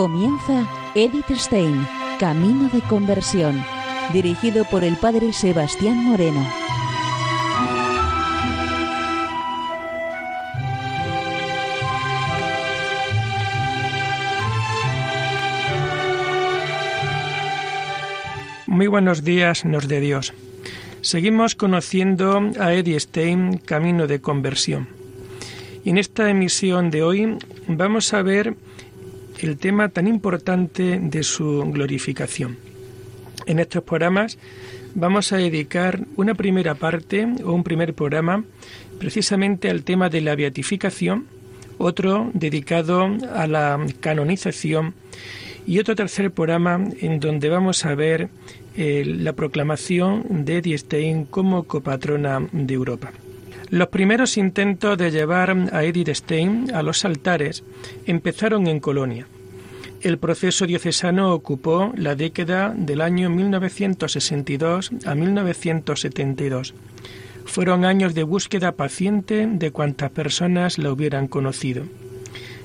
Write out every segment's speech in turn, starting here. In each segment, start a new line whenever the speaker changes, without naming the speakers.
Comienza Edith Stein, Camino de Conversión, dirigido por el Padre Sebastián Moreno.
Muy buenos días, nos de Dios. Seguimos conociendo a Edith Stein, Camino de Conversión. Y en esta emisión de hoy vamos a ver el tema tan importante de su glorificación. En estos programas vamos a dedicar una primera parte o un primer programa precisamente al tema de la beatificación, otro dedicado a la canonización y otro tercer programa en donde vamos a ver eh, la proclamación de Edith Stein como copatrona de Europa. Los primeros intentos de llevar a Edith Stein a los altares empezaron en Colonia. El proceso diocesano ocupó la década del año 1962 a 1972. Fueron años de búsqueda paciente de cuantas personas la hubieran conocido.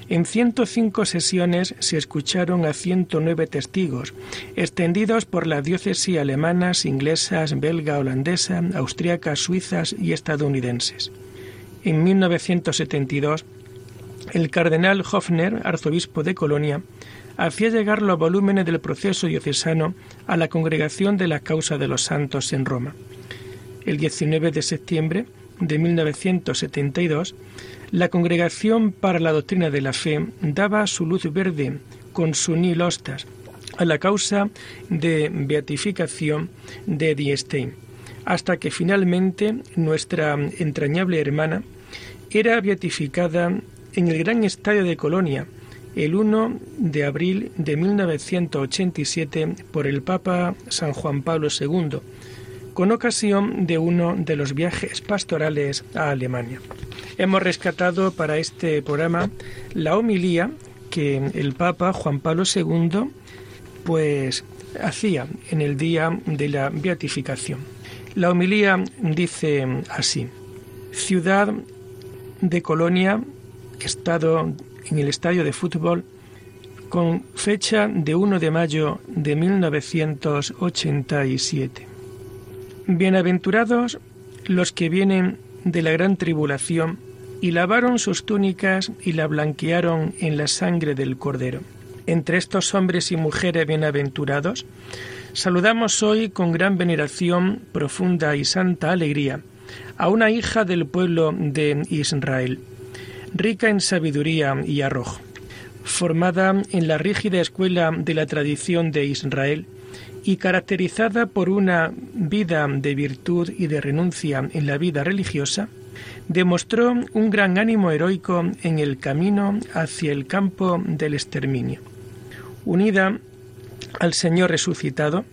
En 105 sesiones se escucharon a 109 testigos, extendidos por las diócesis alemanas, inglesas, belga, holandesa, austriacas, suizas y estadounidenses. En 1972, el cardenal Hofner, arzobispo de Colonia, hacía llegar los volúmenes del proceso diocesano a la Congregación de la Causa de los Santos en Roma. El 19 de septiembre de 1972, la Congregación para la Doctrina de la Fe daba su luz verde con su nil a la causa de beatificación de Diestein, hasta que finalmente nuestra entrañable hermana era beatificada en el gran estadio de Colonia el 1 de abril de 1987 por el Papa San Juan Pablo II, con ocasión de uno de los viajes pastorales a Alemania. Hemos rescatado para este programa la homilía que el Papa Juan Pablo II pues hacía en el día de la beatificación. La homilía dice así: Ciudad de Colonia, estado en el estadio de fútbol con fecha de 1 de mayo de 1987. Bienaventurados los que vienen de la gran tribulación y lavaron sus túnicas y la blanquearon en la sangre del Cordero. Entre estos hombres y mujeres bienaventurados, saludamos hoy con gran veneración, profunda y santa alegría a una hija del pueblo de Israel, rica en sabiduría y arrojo, formada en la rígida escuela de la tradición de Israel, y caracterizada por una vida de virtud y de renuncia en la vida religiosa, demostró un gran ánimo heroico en el camino hacia el campo del exterminio. Unida al Señor resucitado,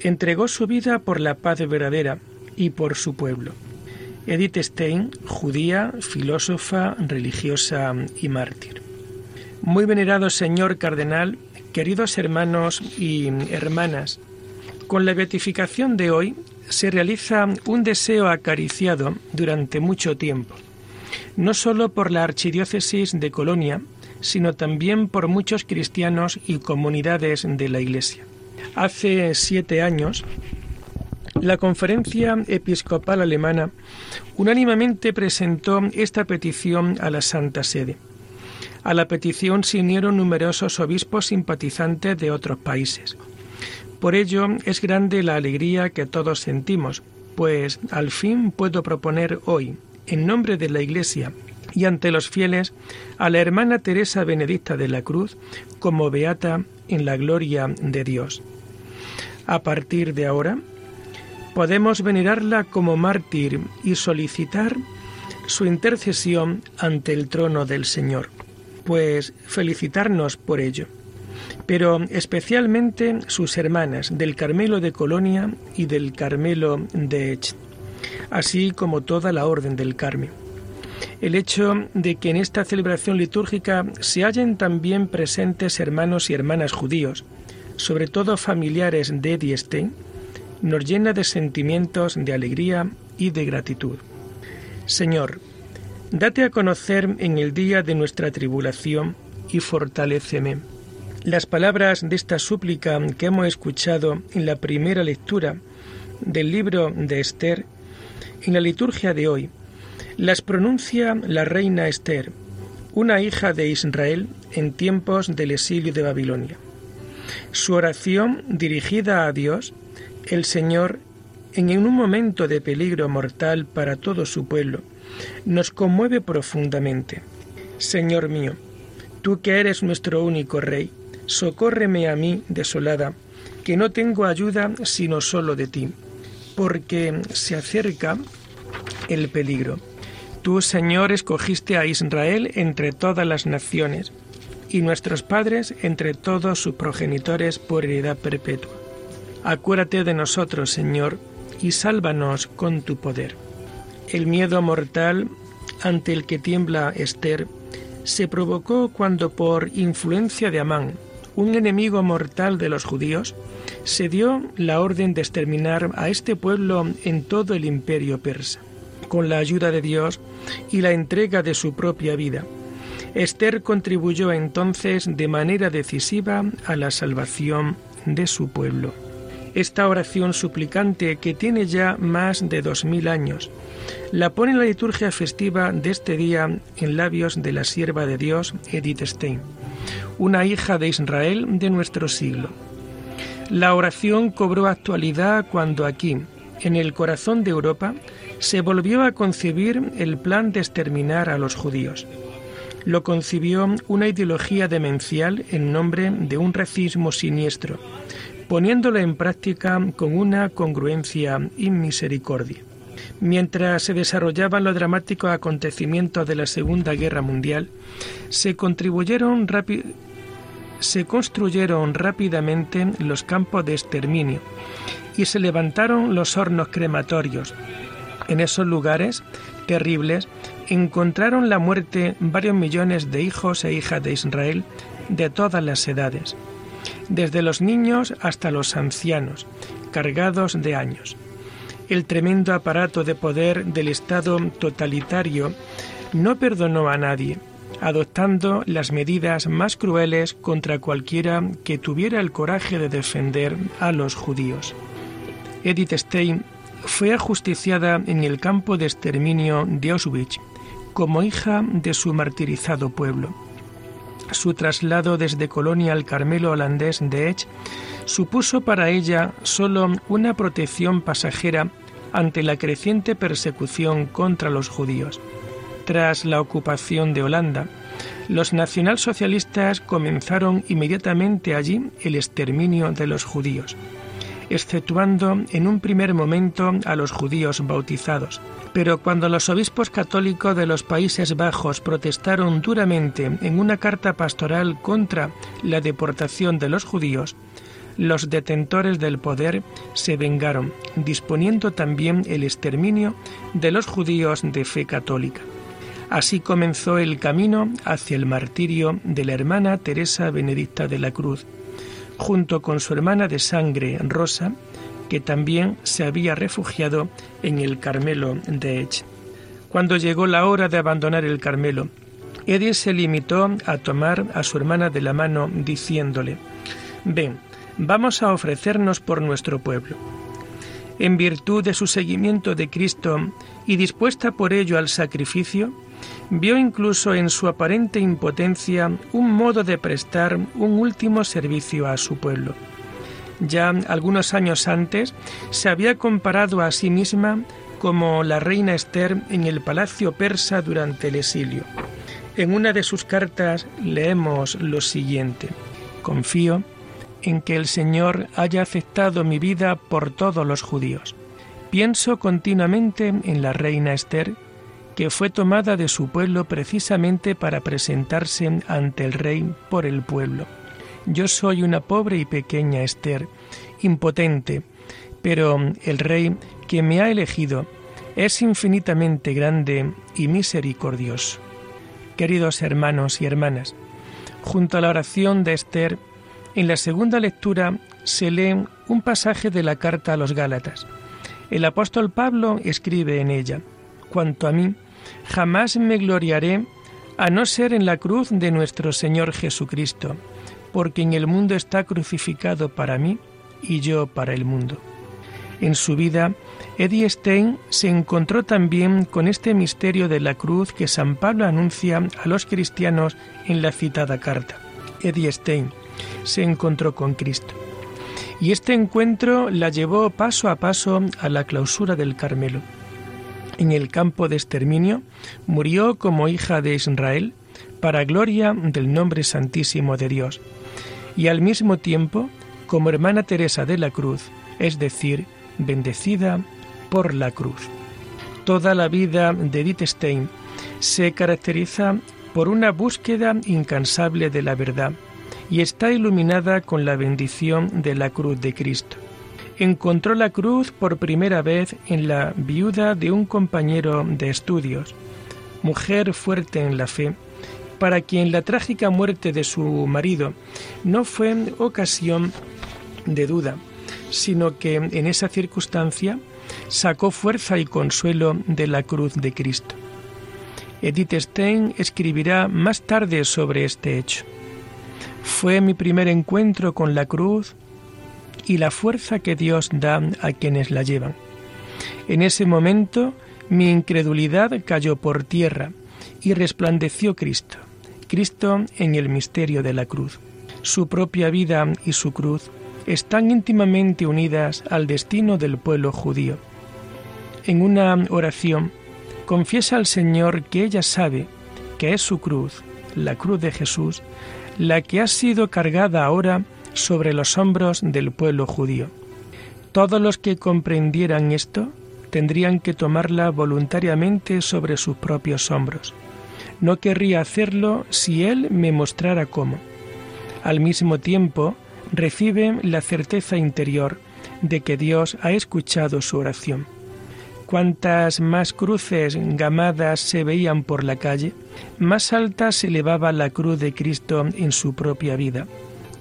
entregó su vida por la paz verdadera y por su pueblo. Edith Stein, judía, filósofa, religiosa y mártir. Muy venerado señor cardenal, queridos hermanos y hermanas, con la beatificación de hoy se realiza un deseo acariciado durante mucho tiempo, no sólo por la Archidiócesis de Colonia, sino también por muchos cristianos y comunidades de la Iglesia. Hace siete años, la Conferencia Episcopal Alemana unánimemente presentó esta petición a la Santa Sede. A la petición se unieron numerosos obispos simpatizantes de otros países. Por ello es grande la alegría que todos sentimos, pues al fin puedo proponer hoy, en nombre de la Iglesia y ante los fieles, a la hermana Teresa Benedicta de la Cruz como beata en la gloria de Dios. A partir de ahora, podemos venerarla como mártir y solicitar su intercesión ante el trono del Señor, pues felicitarnos por ello pero especialmente sus hermanas del Carmelo de Colonia y del Carmelo de Ech, así como toda la Orden del Carmen. El hecho de que en esta celebración litúrgica se hallen también presentes hermanos y hermanas judíos, sobre todo familiares de Eddie nos llena de sentimientos de alegría y de gratitud. Señor, date a conocer en el día de nuestra tribulación y fortaléceme Las palabras de esta súplica que hemos escuchado en la primera lectura del libro de Esther, en la liturgia de hoy, las pronuncia la reina Esther, una hija de Israel en tiempos del exilio de Babilonia. Su oración dirigida a Dios, el Señor, en un momento de peligro mortal para todo su pueblo, nos conmueve profundamente. Señor mío, tú que eres nuestro único Rey, socórreme a mí desolada, que no tengo ayuda sino solo de ti, porque se acerca el peligro. Tú, Señor, escogiste a Israel entre todas las naciones, y nuestros padres entre todos sus progenitores por heredad perpetua. Acuérdate de nosotros, Señor, y sálvanos con tu poder. El miedo mortal ante el que tiembla Esther se provocó cuando por influencia de Amán, un enemigo mortal de los judíos, se dio la orden de exterminar a este pueblo en todo el imperio persa. Con la ayuda de Dios y la entrega de su propia vida, Esther contribuyó entonces de manera decisiva a la salvación de su pueblo. Esta oración suplicante, que tiene ya más de dos mil años, la pone en la liturgia festiva de este día en labios de la sierva de Dios, Edith Stein una hija de Israel de nuestro siglo. La oración cobró actualidad cuando aquí, en el corazón de Europa, se volvió a concebir el plan de exterminar a los judíos. Lo concibió una ideología demencial en nombre de un racismo siniestro, poniéndolo en práctica con una congruencia y misericordia. Mientras se desarrollaban los dramáticos acontecimientos de la Segunda Guerra Mundial, se, contribuyeron se construyeron rápidamente los campos de exterminio y se levantaron los hornos crematorios. En esos lugares terribles encontraron la muerte varios millones de hijos e hijas de Israel de todas las edades, desde los niños hasta los ancianos, cargados de años. El tremendo aparato de poder del Estado totalitario no perdonó a nadie, adoptando las medidas más crueles contra cualquiera que tuviera el coraje de defender a los judíos. Edith Stein fue ajusticiada en el campo de exterminio de Auschwitz como hija de su martirizado pueblo. Su traslado desde Colonia al Carmelo holandés de Ech supuso para ella solo una protección pasajera ante la creciente persecución contra los judíos. Tras la ocupación de Holanda, los nacionalsocialistas comenzaron inmediatamente allí el exterminio de los judíos, exceptuando en un primer momento a los judíos bautizados. Pero cuando los obispos católicos de los Países Bajos protestaron duramente en una carta pastoral contra la deportación de los judíos, los detentores del poder se vengaron, disponiendo también el exterminio de los judíos de fe católica. Así comenzó el camino hacia el martirio de la hermana Teresa Benedicta de la Cruz, junto con su hermana de sangre Rosa, que también se había refugiado en el Carmelo de Ech. Cuando llegó la hora de abandonar el Carmelo, Edith se limitó a tomar a su hermana de la mano diciéndole, Ven, vamos a ofrecernos por nuestro pueblo. En virtud de su seguimiento de Cristo y dispuesta por ello al sacrificio, vio incluso en su aparente impotencia un modo de prestar un último servicio a su pueblo. Ya algunos años antes se había comparado a sí misma como la reina Esther en el palacio persa durante el exilio. En una de sus cartas leemos lo siguiente. Confío en que el Señor haya aceptado mi vida por todos los judíos. Pienso continuamente en la reina Esther, que fue tomada de su pueblo precisamente para presentarse ante el rey por el pueblo. Yo soy una pobre y pequeña Esther, impotente, pero el rey que me ha elegido es infinitamente grande y misericordioso. Queridos hermanos y hermanas, junto a la oración de Esther, en la segunda lectura se lee un pasaje de la carta a los Gálatas. El apóstol Pablo escribe en ella, Cuanto a mí, jamás me gloriaré a no ser en la cruz de nuestro Señor Jesucristo, porque en el mundo está crucificado para mí y yo para el mundo. En su vida, Eddie Stein se encontró también con este misterio de la cruz que San Pablo anuncia a los cristianos en la citada carta. Eddie Stein se encontró con Cristo. Y este encuentro la llevó paso a paso a la clausura del Carmelo. En el campo de exterminio murió como hija de Israel para gloria del nombre santísimo de Dios y al mismo tiempo como hermana Teresa de la Cruz, es decir, bendecida por la cruz. Toda la vida de Edith Stein se caracteriza por una búsqueda incansable de la verdad y está iluminada con la bendición de la cruz de Cristo. Encontró la cruz por primera vez en la viuda de un compañero de estudios, mujer fuerte en la fe, para quien la trágica muerte de su marido no fue ocasión de duda, sino que en esa circunstancia sacó fuerza y consuelo de la cruz de Cristo. Edith Stein escribirá más tarde sobre este hecho. Fue mi primer encuentro con la cruz y la fuerza que Dios da a quienes la llevan. En ese momento mi incredulidad cayó por tierra y resplandeció Cristo, Cristo en el misterio de la cruz. Su propia vida y su cruz están íntimamente unidas al destino del pueblo judío. En una oración, confiesa al Señor que ella sabe que es su cruz, la cruz de Jesús, la que ha sido cargada ahora sobre los hombros del pueblo judío. Todos los que comprendieran esto tendrían que tomarla voluntariamente sobre sus propios hombros. No querría hacerlo si Él me mostrara cómo. Al mismo tiempo, recibe la certeza interior de que Dios ha escuchado su oración. Cuantas más cruces gamadas se veían por la calle, más alta se elevaba la cruz de Cristo en su propia vida.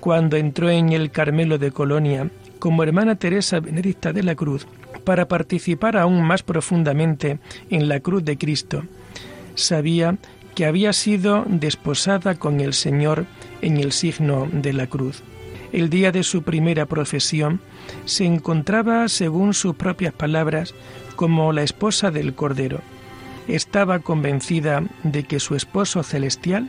Cuando entró en el Carmelo de Colonia, como hermana Teresa Benedicta de la Cruz, para participar aún más profundamente en la cruz de Cristo, sabía que había sido desposada con el Señor en el signo de la cruz el día de su primera profesión, se encontraba, según sus propias palabras, como la esposa del Cordero. Estaba convencida de que su esposo celestial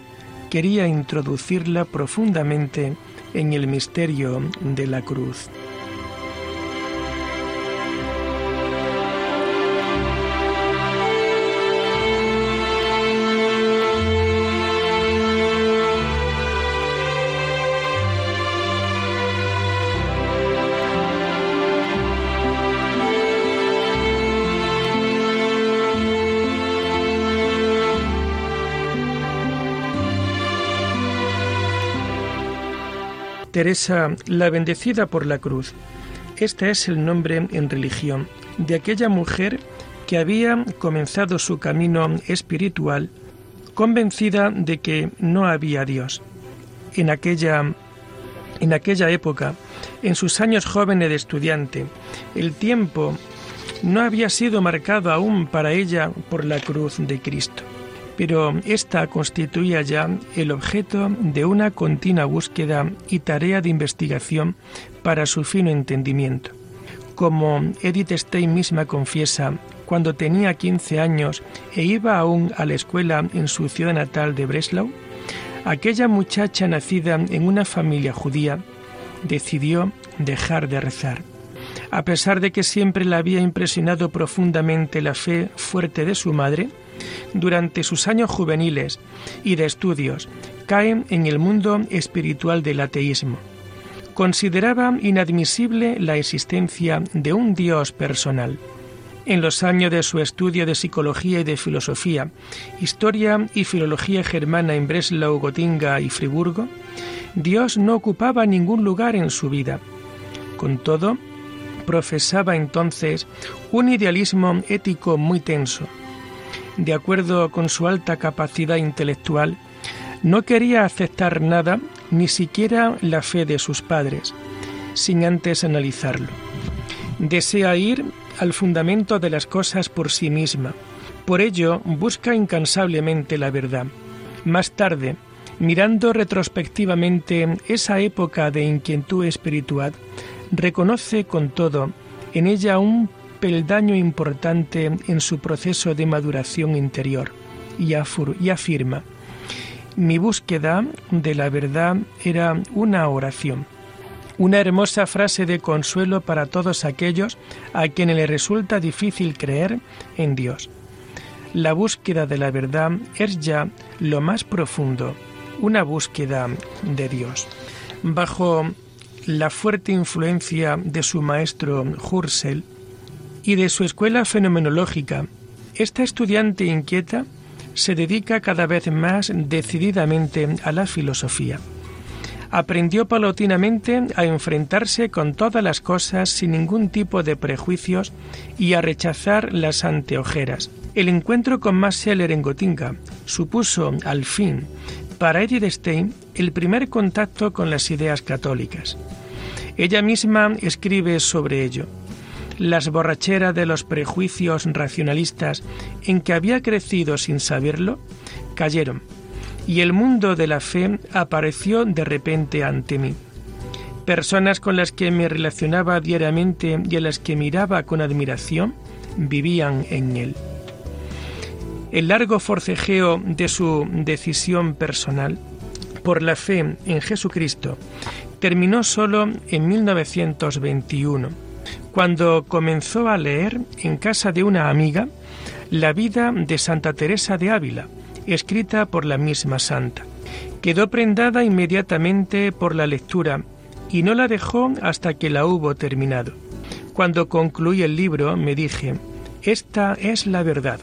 quería introducirla profundamente en el misterio de la cruz. Teresa, la bendecida por la cruz. Este es el nombre en religión de aquella mujer que había comenzado su camino espiritual convencida de que no había Dios. En aquella, en aquella época, en sus años jóvenes de estudiante, el tiempo no había sido marcado aún para ella por la cruz de Cristo pero esta constituía ya el objeto de una continua búsqueda y tarea de investigación para su fino entendimiento. Como Edith Stein misma confiesa, cuando tenía 15 años e iba aún a la escuela en su ciudad natal de Breslau, aquella muchacha nacida en una familia judía decidió dejar de rezar. A pesar de que siempre la había impresionado profundamente la fe fuerte de su madre, durante sus años juveniles y de estudios, cae en el mundo espiritual del ateísmo. Consideraba inadmisible la existencia de un Dios personal. En los años de su estudio de psicología y de filosofía, historia y filología germana en Breslau, Gotinga y Friburgo, Dios no ocupaba ningún lugar en su vida. Con todo, profesaba entonces un idealismo ético muy tenso de acuerdo con su alta capacidad intelectual, no quería aceptar nada, ni siquiera la fe de sus padres, sin antes analizarlo. Desea ir al fundamento de las cosas por sí misma. Por ello, busca incansablemente la verdad. Más tarde, Mirando retrospectivamente esa época de inquietud espiritual, reconoce con todo en ella un peldaño importante en su proceso de maduración interior y, afirma, mi búsqueda de la verdad era una oración, una hermosa frase de consuelo para todos aquellos a quienes les resulta difícil creer en Dios. La búsqueda de la verdad es ya lo más profundo, una búsqueda de Dios. Bajo la fuerte influencia de su maestro Hursel y de su escuela fenomenológica, esta estudiante inquieta se dedica cada vez más decididamente a la filosofía. Aprendió paulatinamente a enfrentarse con todas las cosas sin ningún tipo de prejuicios y a rechazar las anteojeras. El encuentro con Max en Gotinga supuso, al fin, para Edith Stein el primer contacto con las ideas católicas. Ella misma escribe sobre ello las borracheras de los prejuicios racionalistas en que había crecido sin saberlo, cayeron, y el mundo de la fe apareció de repente ante mí. Personas con las que me relacionaba diariamente y a las que miraba con admiración vivían en él. El largo forcejeo de su decisión personal por la fe en Jesucristo terminó solo en 1921 cuando comenzó a leer en casa de una amiga la vida de Santa Teresa de Ávila, escrita por la misma santa. Quedó prendada inmediatamente por la lectura y no la dejó hasta que la hubo terminado. Cuando concluí el libro me dije, esta es la verdad.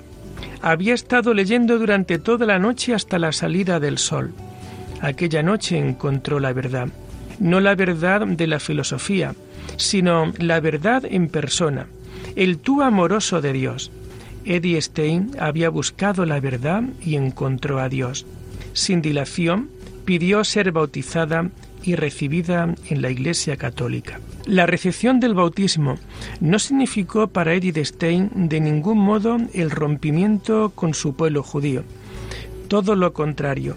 Había estado leyendo durante toda la noche hasta la salida del sol. Aquella noche encontró la verdad, no la verdad de la filosofía, sino la verdad en persona, el tú amoroso de Dios. Eddie Stein había buscado la verdad y encontró a Dios. Sin dilación, pidió ser bautizada y recibida en la Iglesia Católica. La recepción del bautismo no significó para Edith Stein de ningún modo el rompimiento con su pueblo judío. Todo lo contrario.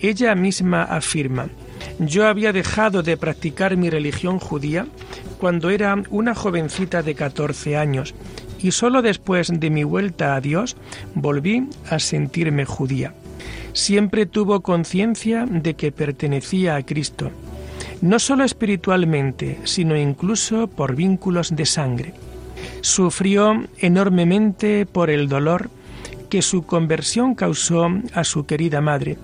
Ella misma afirma, yo había dejado de practicar mi religión judía cuando era una jovencita de 14 años y solo después de mi vuelta a Dios volví a sentirme judía. Siempre tuvo conciencia de que pertenecía a Cristo, no solo espiritualmente, sino incluso por vínculos de sangre. Sufrió enormemente por el dolor que su conversión causó a su querida madre,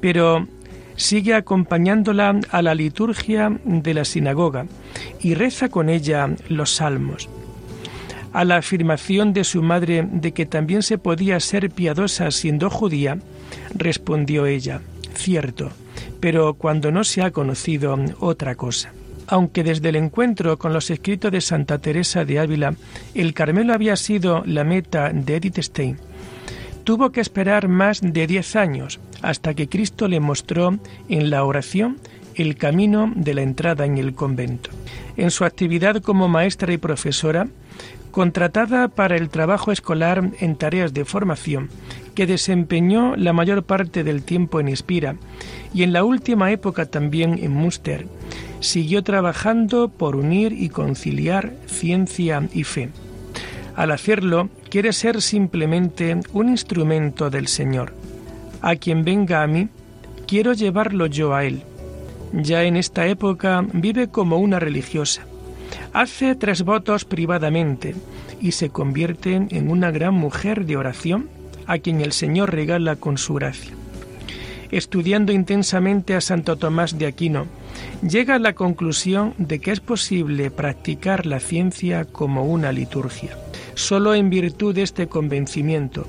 pero sigue acompañándola a la liturgia de la sinagoga y reza con ella los salmos. A la afirmación de su madre de que también se podía ser piadosa siendo judía, respondió ella, cierto, pero cuando no se ha conocido otra cosa. Aunque desde el encuentro con los escritos de Santa Teresa de Ávila, el Carmelo había sido la meta de Edith Stein, tuvo que esperar más de diez años hasta que Cristo le mostró en la oración el camino de la entrada en el convento. En su actividad como maestra y profesora, contratada para el trabajo escolar en tareas de formación, que desempeñó la mayor parte del tiempo en Espira y en la última época también en Münster, siguió trabajando por unir y conciliar ciencia y fe. Al hacerlo, quiere ser simplemente un instrumento del Señor. A quien venga a mí, quiero llevarlo yo a Él. Ya en esta época vive como una religiosa. Hace tres votos privadamente y se convierte en una gran mujer de oración a quien el Señor regala con su gracia. Estudiando intensamente a Santo Tomás de Aquino, llega a la conclusión de que es posible practicar la ciencia como una liturgia. Solo en virtud de este convencimiento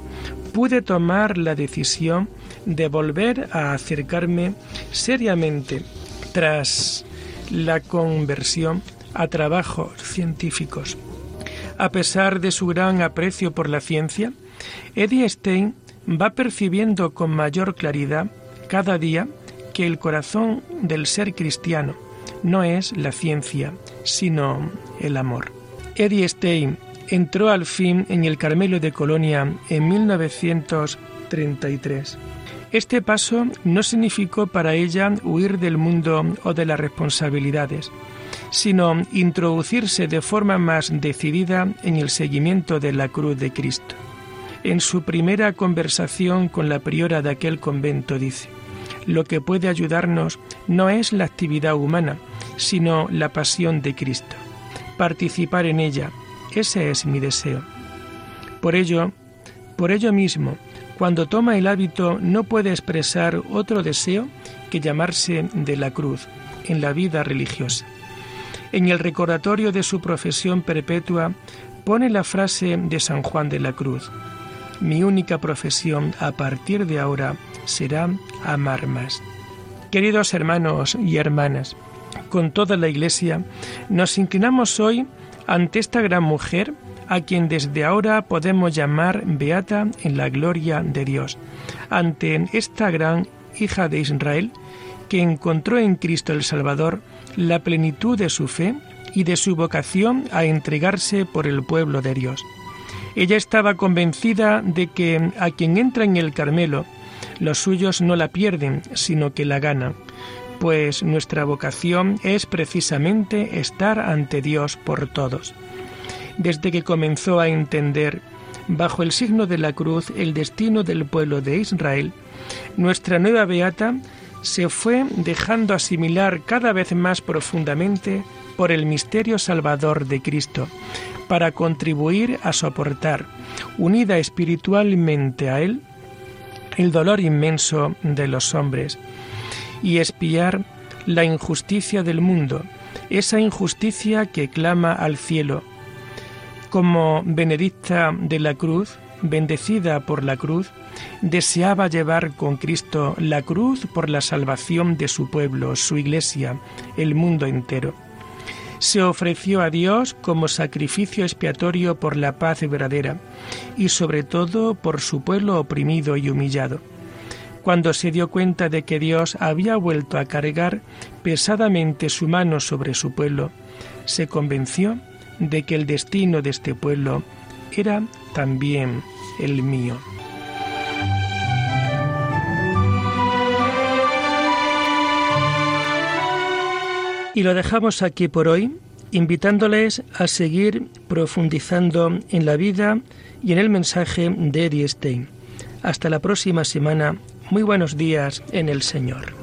pude tomar la decisión de volver a acercarme seriamente tras la conversión a trabajos científicos. A pesar de su gran aprecio por la ciencia, Eddie Stein va percibiendo con mayor claridad cada día que el corazón del ser cristiano no es la ciencia, sino el amor. Eddie Stein entró al fin en el Carmelo de Colonia en 1933. Este paso no significó para ella huir del mundo o de las responsabilidades, sino introducirse de forma más decidida en el seguimiento de la cruz de Cristo. En su primera conversación con la priora de aquel convento dice, lo que puede ayudarnos no es la actividad humana, sino la pasión de Cristo. Participar en ella, ese es mi deseo. Por ello, por ello mismo, cuando toma el hábito no puede expresar otro deseo que llamarse de la cruz en la vida religiosa. En el recordatorio de su profesión perpetua pone la frase de San Juan de la Cruz, mi única profesión a partir de ahora será amar más. Queridos hermanos y hermanas, con toda la Iglesia, nos inclinamos hoy ante esta gran mujer a quien desde ahora podemos llamar Beata en la gloria de Dios, ante esta gran hija de Israel que encontró en Cristo el Salvador la plenitud de su fe y de su vocación a entregarse por el pueblo de Dios. Ella estaba convencida de que a quien entra en el Carmelo, los suyos no la pierden, sino que la ganan, pues nuestra vocación es precisamente estar ante Dios por todos. Desde que comenzó a entender, bajo el signo de la cruz, el destino del pueblo de Israel, nuestra nueva beata se fue dejando asimilar cada vez más profundamente por el misterio salvador de Cristo, para contribuir a soportar, unida espiritualmente a Él, el dolor inmenso de los hombres y espiar la injusticia del mundo, esa injusticia que clama al cielo. Como Benedicta de la Cruz, bendecida por la cruz, deseaba llevar con Cristo la cruz por la salvación de su pueblo, su iglesia, el mundo entero se ofreció a Dios como sacrificio expiatorio por la paz verdadera y sobre todo por su pueblo oprimido y humillado. Cuando se dio cuenta de que Dios había vuelto a cargar pesadamente su mano sobre su pueblo, se convenció de que el destino de este pueblo era también el mío. Y lo dejamos aquí por hoy, invitándoles a seguir profundizando en la vida y en el mensaje de Eddie Stein. Hasta la próxima semana. Muy buenos días en el Señor.